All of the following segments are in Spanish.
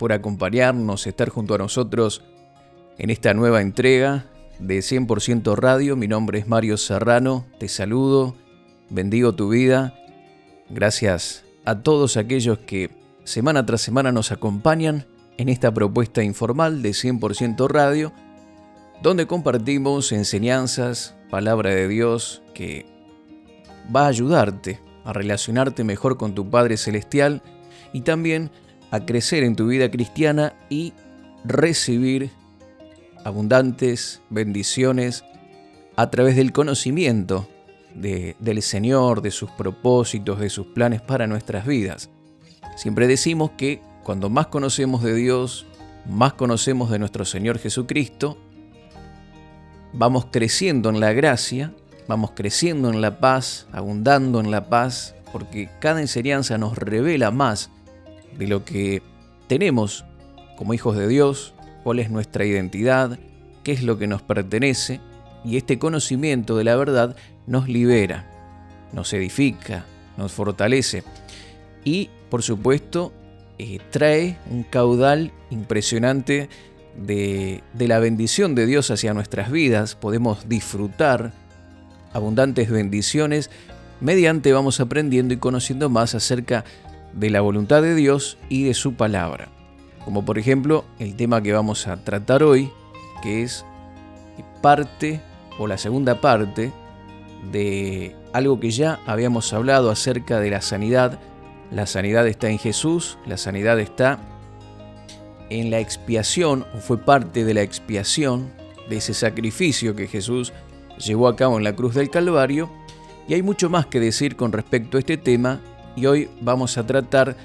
por acompañarnos, estar junto a nosotros en esta nueva entrega de 100% Radio. Mi nombre es Mario Serrano, te saludo, bendigo tu vida. Gracias a todos aquellos que semana tras semana nos acompañan en esta propuesta informal de 100% Radio, donde compartimos enseñanzas, palabra de Dios que va a ayudarte a relacionarte mejor con tu Padre Celestial y también a crecer en tu vida cristiana y recibir abundantes bendiciones a través del conocimiento del Señor, de sus propósitos, de sus planes para nuestras vidas. Siempre decimos que cuando más conocemos de Dios, más conocemos de nuestro Señor Jesucristo, vamos creciendo en la gracia vamos creciendo en la paz, abundando en la paz, porque cada enseñanza nos revela más de lo que tenemos como hijos de Dios, cuál es nuestra identidad, qué es lo que nos pertenece, y este conocimiento de la verdad nos libera, nos edifica, nos fortalece y, por supuesto, eh, trae un caudal impresionante de, de la bendición de Dios hacia nuestras vidas. Podemos disfrutar abundantes bendiciones mediante vamos aprendiendo y conociendo más acerca de la voluntad de Dios y de su palabra. Como por ejemplo el tema que vamos a tratar hoy, que es parte o la segunda parte de algo que ya habíamos hablado acerca de la sanidad. La sanidad está en Jesús, la sanidad está en la expiación, o fue parte de la expiación, de ese sacrificio que Jesús llevó a cabo en la cruz del Calvario y hay mucho más que decir con respecto a este tema y hoy vamos a tratar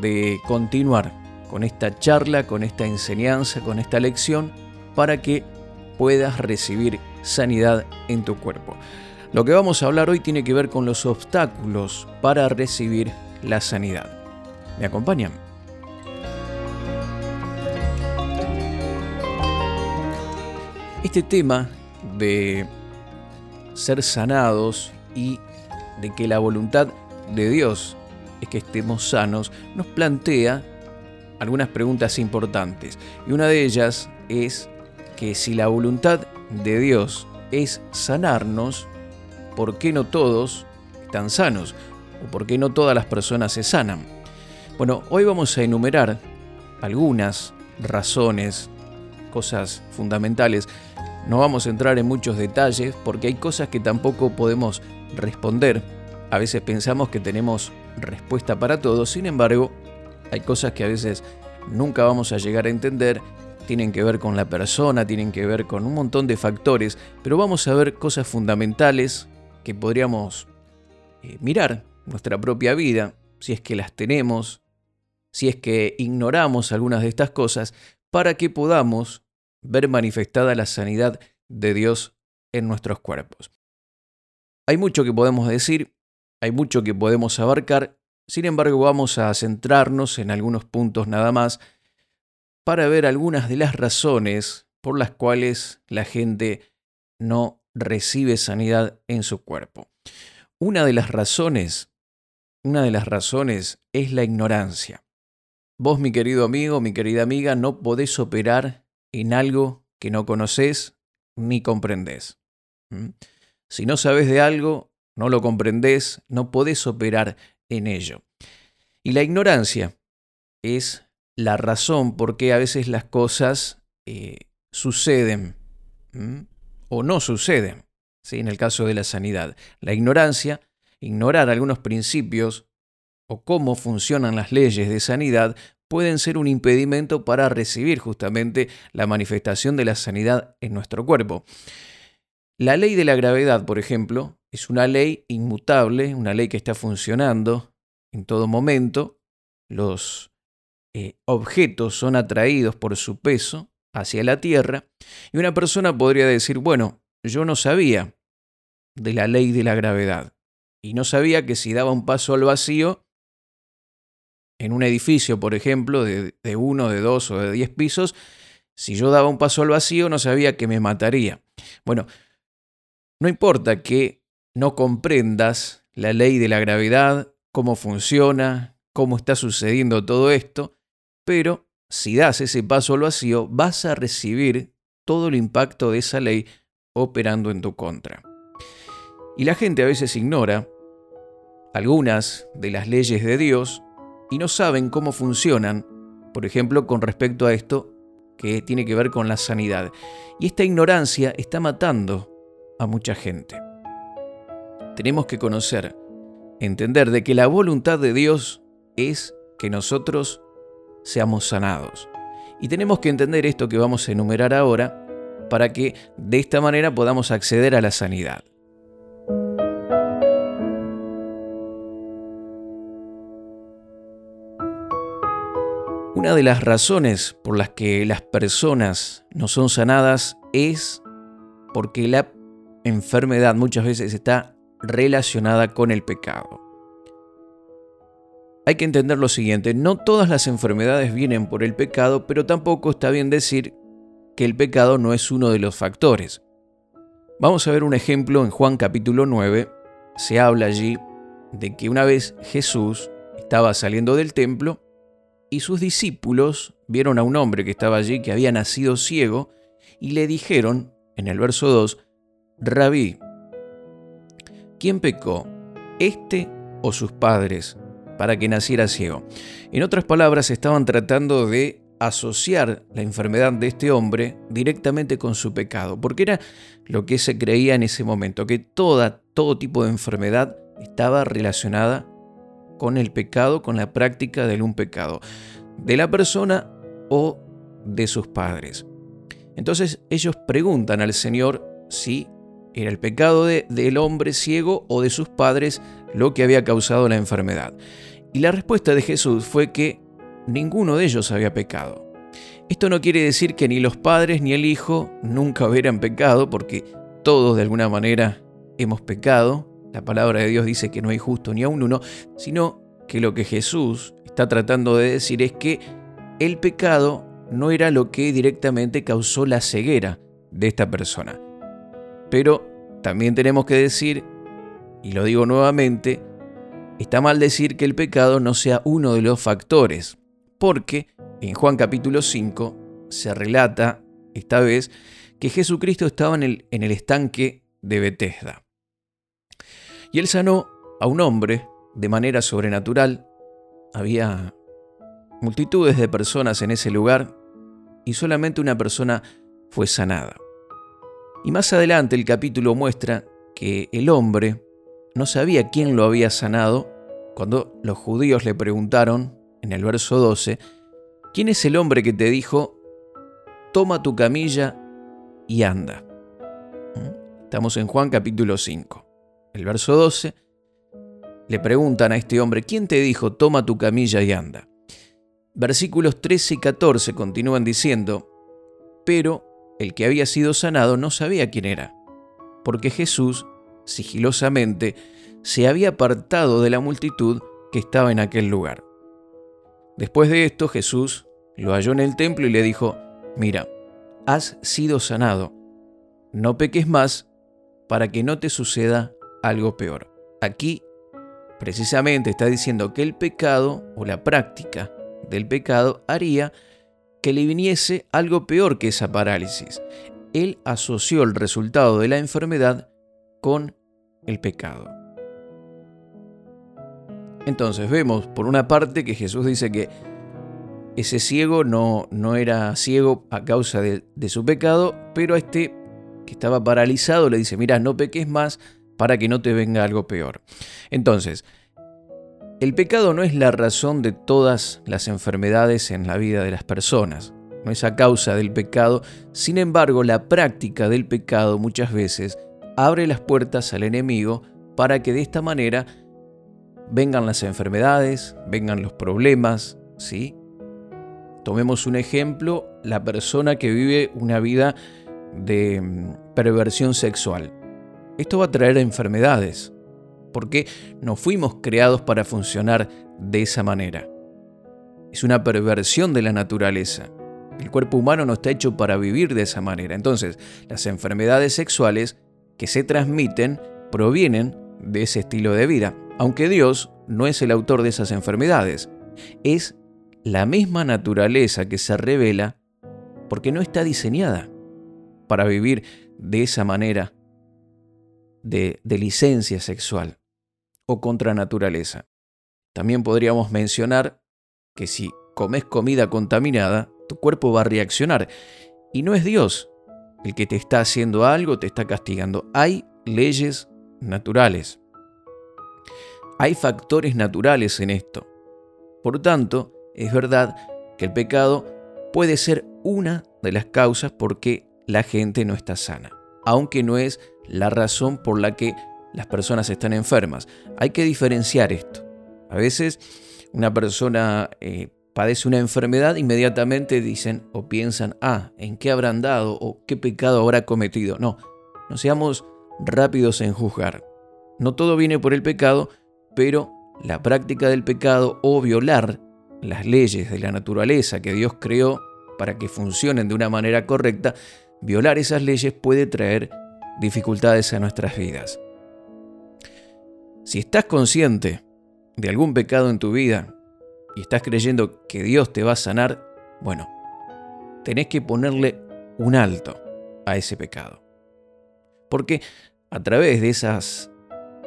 de continuar con esta charla, con esta enseñanza, con esta lección para que puedas recibir sanidad en tu cuerpo. Lo que vamos a hablar hoy tiene que ver con los obstáculos para recibir la sanidad. ¿Me acompañan? Este tema de ser sanados y de que la voluntad de Dios es que estemos sanos, nos plantea algunas preguntas importantes. Y una de ellas es que si la voluntad de Dios es sanarnos, ¿por qué no todos están sanos? ¿O por qué no todas las personas se sanan? Bueno, hoy vamos a enumerar algunas razones, cosas fundamentales no vamos a entrar en muchos detalles porque hay cosas que tampoco podemos responder. A veces pensamos que tenemos respuesta para todo, sin embargo, hay cosas que a veces nunca vamos a llegar a entender, tienen que ver con la persona, tienen que ver con un montón de factores, pero vamos a ver cosas fundamentales que podríamos eh, mirar nuestra propia vida, si es que las tenemos, si es que ignoramos algunas de estas cosas, para que podamos ver manifestada la sanidad de Dios en nuestros cuerpos. Hay mucho que podemos decir, hay mucho que podemos abarcar, sin embargo vamos a centrarnos en algunos puntos nada más para ver algunas de las razones por las cuales la gente no recibe sanidad en su cuerpo. Una de las razones, una de las razones es la ignorancia. Vos, mi querido amigo, mi querida amiga, no podés operar en algo que no conoces ni comprendes. ¿Mm? Si no sabes de algo, no lo comprendes, no podés operar en ello. Y la ignorancia es la razón por qué a veces las cosas eh, suceden o no suceden. ¿sí? En el caso de la sanidad, la ignorancia, ignorar algunos principios o cómo funcionan las leyes de sanidad pueden ser un impedimento para recibir justamente la manifestación de la sanidad en nuestro cuerpo. La ley de la gravedad, por ejemplo, es una ley inmutable, una ley que está funcionando en todo momento. Los eh, objetos son atraídos por su peso hacia la Tierra y una persona podría decir, bueno, yo no sabía de la ley de la gravedad y no sabía que si daba un paso al vacío, en un edificio, por ejemplo, de, de uno, de dos o de diez pisos, si yo daba un paso al vacío no sabía que me mataría. Bueno, no importa que no comprendas la ley de la gravedad, cómo funciona, cómo está sucediendo todo esto, pero si das ese paso al vacío, vas a recibir todo el impacto de esa ley operando en tu contra. Y la gente a veces ignora algunas de las leyes de Dios y no saben cómo funcionan, por ejemplo, con respecto a esto que tiene que ver con la sanidad. Y esta ignorancia está matando a mucha gente. Tenemos que conocer, entender de que la voluntad de Dios es que nosotros seamos sanados. Y tenemos que entender esto que vamos a enumerar ahora para que de esta manera podamos acceder a la sanidad. Una de las razones por las que las personas no son sanadas es porque la enfermedad muchas veces está relacionada con el pecado. Hay que entender lo siguiente, no todas las enfermedades vienen por el pecado, pero tampoco está bien decir que el pecado no es uno de los factores. Vamos a ver un ejemplo en Juan capítulo 9. Se habla allí de que una vez Jesús estaba saliendo del templo y sus discípulos vieron a un hombre que estaba allí que había nacido ciego y le dijeron, en el verso 2, Rabí, ¿quién pecó, este o sus padres? para que naciera ciego. En otras palabras, estaban tratando de asociar la enfermedad de este hombre directamente con su pecado, porque era lo que se creía en ese momento, que toda, todo tipo de enfermedad estaba relacionada con el pecado, con la práctica de un pecado, de la persona o de sus padres. Entonces ellos preguntan al Señor si era el pecado del hombre ciego o de sus padres lo que había causado la enfermedad. Y la respuesta de Jesús fue que ninguno de ellos había pecado. Esto no quiere decir que ni los padres ni el hijo nunca hubieran pecado, porque todos de alguna manera hemos pecado. La palabra de Dios dice que no hay justo ni aun uno, sino que lo que Jesús está tratando de decir es que el pecado no era lo que directamente causó la ceguera de esta persona. Pero también tenemos que decir, y lo digo nuevamente, está mal decir que el pecado no sea uno de los factores, porque en Juan capítulo 5 se relata, esta vez, que Jesucristo estaba en el, en el estanque de Bethesda. Y él sanó a un hombre de manera sobrenatural. Había multitudes de personas en ese lugar y solamente una persona fue sanada. Y más adelante el capítulo muestra que el hombre no sabía quién lo había sanado cuando los judíos le preguntaron, en el verso 12, ¿quién es el hombre que te dijo, toma tu camilla y anda? ¿Mm? Estamos en Juan capítulo 5. El verso 12, le preguntan a este hombre, ¿quién te dijo, toma tu camilla y anda? Versículos 13 y 14 continúan diciendo, pero el que había sido sanado no sabía quién era, porque Jesús, sigilosamente, se había apartado de la multitud que estaba en aquel lugar. Después de esto Jesús lo halló en el templo y le dijo, mira, has sido sanado, no peques más para que no te suceda algo peor. Aquí precisamente está diciendo que el pecado o la práctica del pecado haría que le viniese algo peor que esa parálisis. Él asoció el resultado de la enfermedad con el pecado. Entonces vemos por una parte que Jesús dice que ese ciego no, no era ciego a causa de, de, su pecado, pero a este que estaba paralizado le dice, mira, no peques más para que no te venga algo peor. Entonces, el pecado no es la razón de todas las enfermedades en la vida de las personas, no es a causa del pecado, sin embargo la práctica del pecado muchas veces abre las puertas al enemigo para que de esta manera vengan las enfermedades, vengan los problemas, ¿sí? Tomemos un ejemplo, la persona que vive una vida de mm, perversión sexual. Esto va a traer enfermedades, porque no fuimos creados para funcionar de esa manera. Es una perversión de la naturaleza. El cuerpo humano no está hecho para vivir de esa manera. Entonces, las enfermedades sexuales que se transmiten provienen de ese estilo de vida, aunque Dios no es el autor de esas enfermedades. Es la misma naturaleza que se revela porque no está diseñada para vivir de esa manera de, de licencia sexual contra naturaleza. También podríamos mencionar que si comes comida contaminada, tu cuerpo va a reaccionar. Y no es Dios el que te está haciendo algo, te está castigando. Hay leyes naturales. Hay factores naturales en esto. Por tanto, es verdad que el pecado puede ser una de las causas por qué la gente no está sana, aunque no es la razón por la que las personas están enfermas. Hay que diferenciar esto. A veces una persona eh, padece una enfermedad, inmediatamente dicen o piensan, ah, ¿en qué habrán dado o qué pecado habrá cometido? No, no seamos rápidos en juzgar. No todo viene por el pecado, pero la práctica del pecado o violar las leyes de la naturaleza que Dios creó para que funcionen de una manera correcta, violar esas leyes puede traer dificultades a nuestras vidas. Si estás consciente de algún pecado en tu vida y estás creyendo que Dios te va a sanar, bueno, tenés que ponerle un alto a ese pecado. Porque a través de esas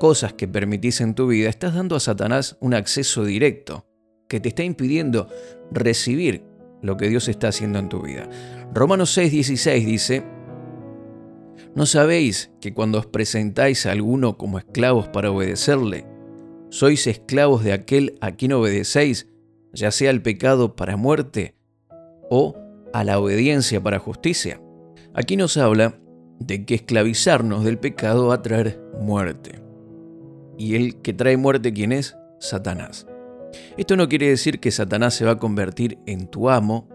cosas que permitís en tu vida, estás dando a Satanás un acceso directo que te está impidiendo recibir lo que Dios está haciendo en tu vida. Romanos 6:16 dice, ¿no sabéis que cuando os presentáis a alguno como esclavos para obedecerle, sois esclavos de aquel a quien obedecéis, ya sea al pecado para muerte o a la obediencia para justicia? Aquí nos habla de que esclavizarnos del pecado va a traer muerte. Y el que trae muerte, ¿quién es? Satanás. Esto no quiere decir que Satanás se va a convertir en tu amo,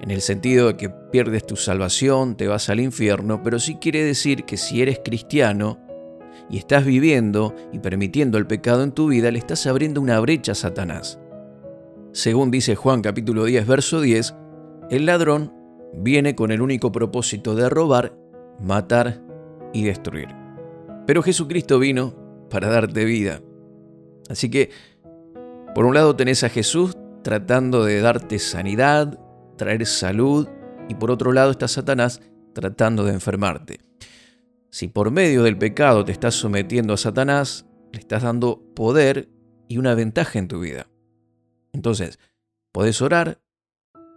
en el sentido de que pierdes tu salvación, te vas al infierno, pero sí quiere decir que si eres cristiano y estás viviendo y permitiendo el pecado en tu vida, le estás abriendo una brecha a Satanás. Según dice Juan capítulo 10, verso 10, el ladrón viene con el único propósito de robar, matar y destruir. Pero Jesucristo vino para darte vida. Así que por un lado tenés a Jesús tratando de darte sanidad, traer salud, y por otro lado está Satanás tratando de enfermarte. Si por medio del pecado te estás sometiendo a Satanás, le estás dando poder y una ventaja en tu vida. Entonces, podés orar,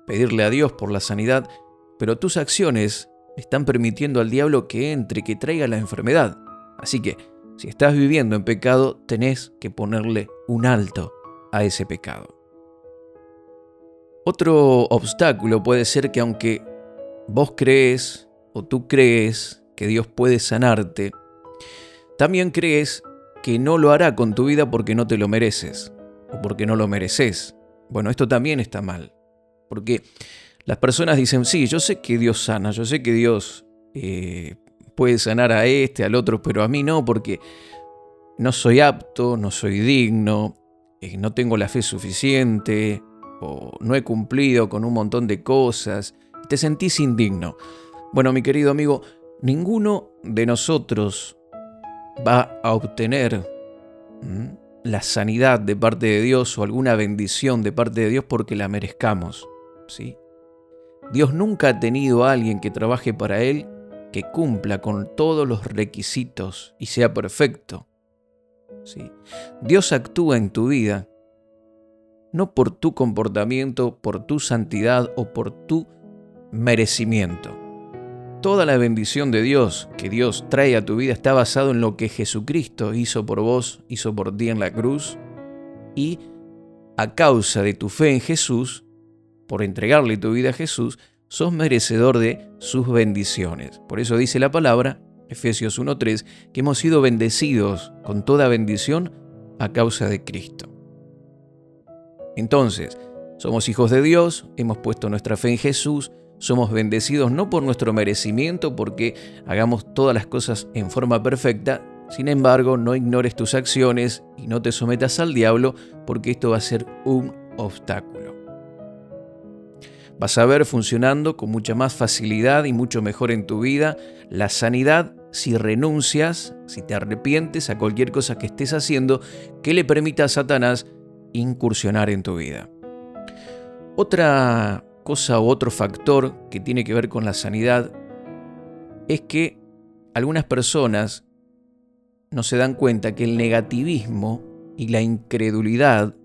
pedirle a Dios por la sanidad, pero tus acciones están permitiendo al diablo que entre, que traiga la enfermedad. Así que, si estás viviendo en pecado, tenés que ponerle un alto a ese pecado. Otro obstáculo puede ser que aunque vos crees o tú crees que Dios puede sanarte, también crees que no lo hará con tu vida porque no te lo mereces o porque no lo mereces. Bueno, esto también está mal, porque las personas dicen, sí, yo sé que Dios sana, yo sé que Dios eh, puede sanar a este, al otro, pero a mí no, porque no soy apto, no soy digno, eh, no tengo la fe suficiente o no he cumplido con un montón de cosas, te sentís indigno. Bueno, mi querido amigo, ninguno de nosotros va a obtener la sanidad de parte de Dios o alguna bendición de parte de Dios porque la merezcamos. ¿sí? Dios nunca ha tenido a alguien que trabaje para Él que cumpla con todos los requisitos y sea perfecto. Dios actúa en tu vida no por tu comportamiento, por tu santidad o por tu merecimiento. Toda la bendición de Dios que Dios trae a tu vida está basado en lo que Jesucristo hizo por vos, hizo por ti en la cruz y a causa de tu fe en Jesús, por entregarle tu vida a Jesús, sos merecedor de sus bendiciones. Por eso dice la palabra, Efesios 1.3, que hemos sido bendecidos con toda bendición a causa de Cristo. Entonces, Somos hijos de Dios, hemos puesto nuestra fe en Jesús, somos bendecidos no por nuestro merecimiento, porque hagamos todas las cosas en forma perfecta, sin embargo, no ignores tus acciones y no te sometas al diablo, porque esto va a ser un obstáculo. Vas a ver funcionando con mucha más facilidad y mucho mejor en tu vida la sanidad si renuncias, si te arrepientes a cualquier cosa que estés haciendo que le permita a Satanás incursionar en tu vida. Otra cosa u otro factor que tiene que ver con la sanidad es que algunas personas no se dan cuenta que el negativismo y la incredulidad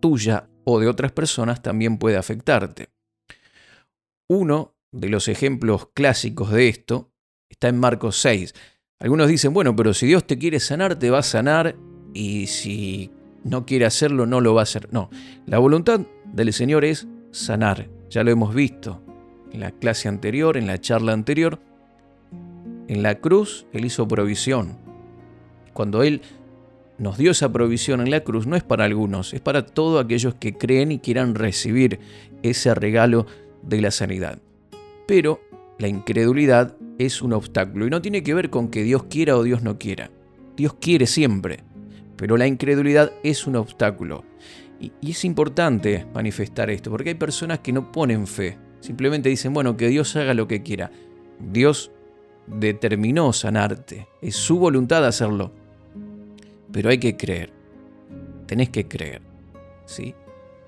tuya o de otras personas también puede afectarte. Uno de los ejemplos clásicos de esto está en Marcos 6. Algunos dicen, bueno, pero si Dios te quiere sanar, te va a sanar y si no quiere hacerlo, no lo va a hacer. No, la voluntad del Señor es sanar. Ya lo hemos visto en la clase anterior, en la charla anterior. En la cruz Él hizo provisión. Cuando Él nos dio esa provisión en la cruz, no es para algunos, es para todos aquellos que creen y quieran recibir ese regalo de la sanidad. Pero la incredulidad es un obstáculo y no tiene que ver con que Dios quiera o Dios no quiera. Dios quiere siempre, pero la incredulidad es un obstáculo. Y, es importante manifestar esto, porque hay personas que no ponen fe, simplemente dicen, bueno, que Dios haga lo que quiera. Dios determinó sanarte, es su voluntad hacerlo, pero hay que creer, tenés que creer. ¿sí?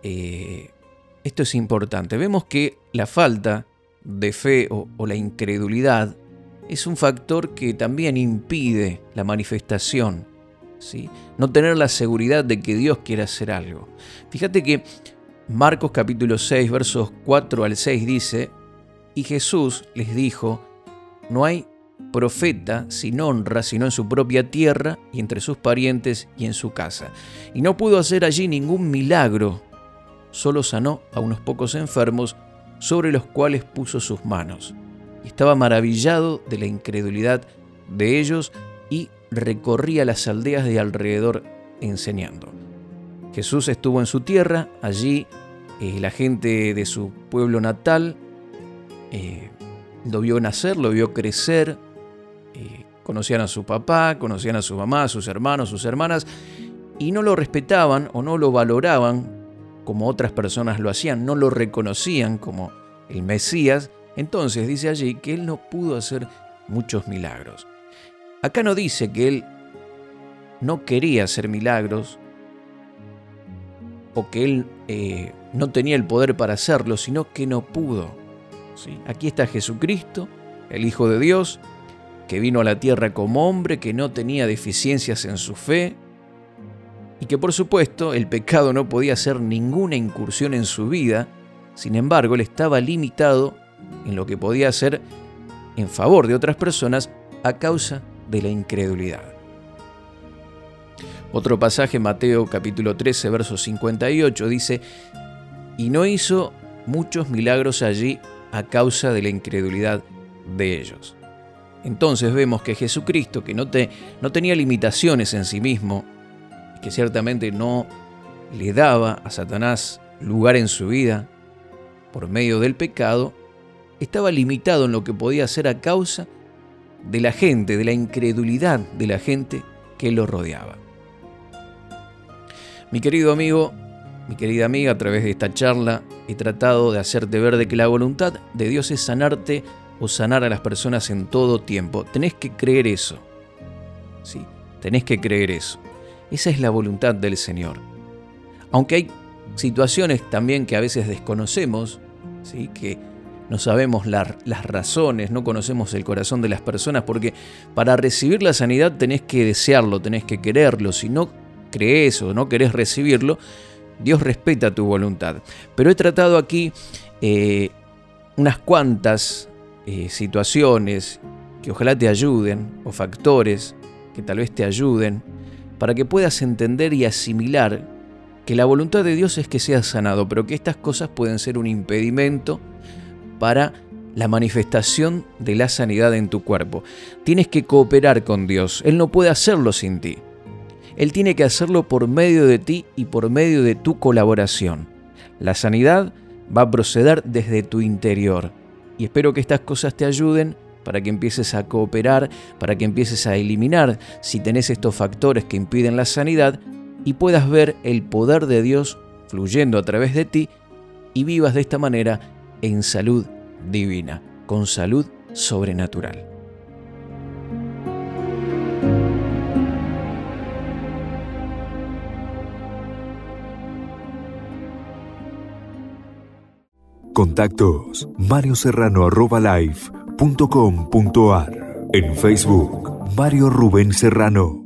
Eh, esto es importante. Vemos que la falta de fe o, la incredulidad es un factor que también impide la manifestación. No tener la seguridad de que Dios quiere hacer algo. Fíjate que Marcos capítulo 6, versos 4 al 6 dice, y Jesús les dijo, no hay profeta sin honra, sino en su propia tierra y entre sus parientes y en su casa. Y no pudo hacer allí ningún milagro, solo sanó a unos pocos enfermos sobre los cuales puso sus manos. Estaba maravillado de la incredulidad de ellos y recorría las aldeas de alrededor enseñando. Jesús estuvo en su tierra, allí eh, la gente de su pueblo natal eh, lo vio nacer, lo vio crecer, eh, conocían a su papá, conocían a su mamá, a sus hermanos, sus hermanas, y no lo respetaban o no lo valoraban como otras personas lo hacían, no lo reconocían como el Mesías, entonces dice allí que él no pudo hacer muchos milagros. Acá no dice que él no quería hacer milagros o que él eh, no tenía el poder para hacerlo, sino que no pudo. ¿sí? Aquí está Jesucristo, el Hijo de Dios, que vino a la tierra como hombre, que no tenía deficiencias en su fe, y que por supuesto el pecado no podía hacer ninguna incursión en su vida, sin embargo él estaba limitado en lo que podía hacer en favor de otras personas a causa de la incredulidad. Otro pasaje, Mateo capítulo 13, verso 58, dice, y no hizo muchos milagros allí a causa de la incredulidad de ellos. Entonces vemos que Jesucristo, que no, te, no tenía limitaciones en sí mismo, que ciertamente no le daba a Satanás lugar en su vida por medio del pecado, estaba limitado en lo que podía hacer a causa de la gente, de la incredulidad de la gente que lo rodeaba. Mi querido amigo, mi querida amiga, a través de esta charla he tratado de hacerte ver de que la voluntad de Dios es sanarte o sanar a las personas en todo tiempo. Tenés que creer eso. Sí, tenés que creer eso. Esa es la voluntad del Señor. Aunque hay situaciones también que a veces desconocemos, ¿sí? que no sabemos las razones, no conocemos el corazón de las personas, porque para recibir la sanidad tenés que desearlo, tenés que quererlo. Si no crees o no querés recibirlo, Dios respeta tu voluntad. Pero he tratado aquí eh, unas cuantas eh, situaciones que ojalá te ayuden, o factores que tal vez te ayuden para que puedas entender y asimilar que la voluntad de Dios es que seas sanado, pero que estas cosas pueden ser un impedimento para la manifestación de la sanidad en tu cuerpo. Tienes que cooperar con Dios, Él no puede hacerlo sin ti. Él tiene que hacerlo por medio de ti y por medio de tu colaboración. La sanidad va a proceder desde tu interior. Y espero que estas cosas te ayuden para que empieces a cooperar, para que empieces a eliminar si tenés estos factores que impiden la sanidad y puedas ver el poder de Dios fluyendo a través de ti y vivas de esta manera en salud divina, con salud sobrenatural. Contactos Mario Serrano En Facebook Mario Rubén Serrano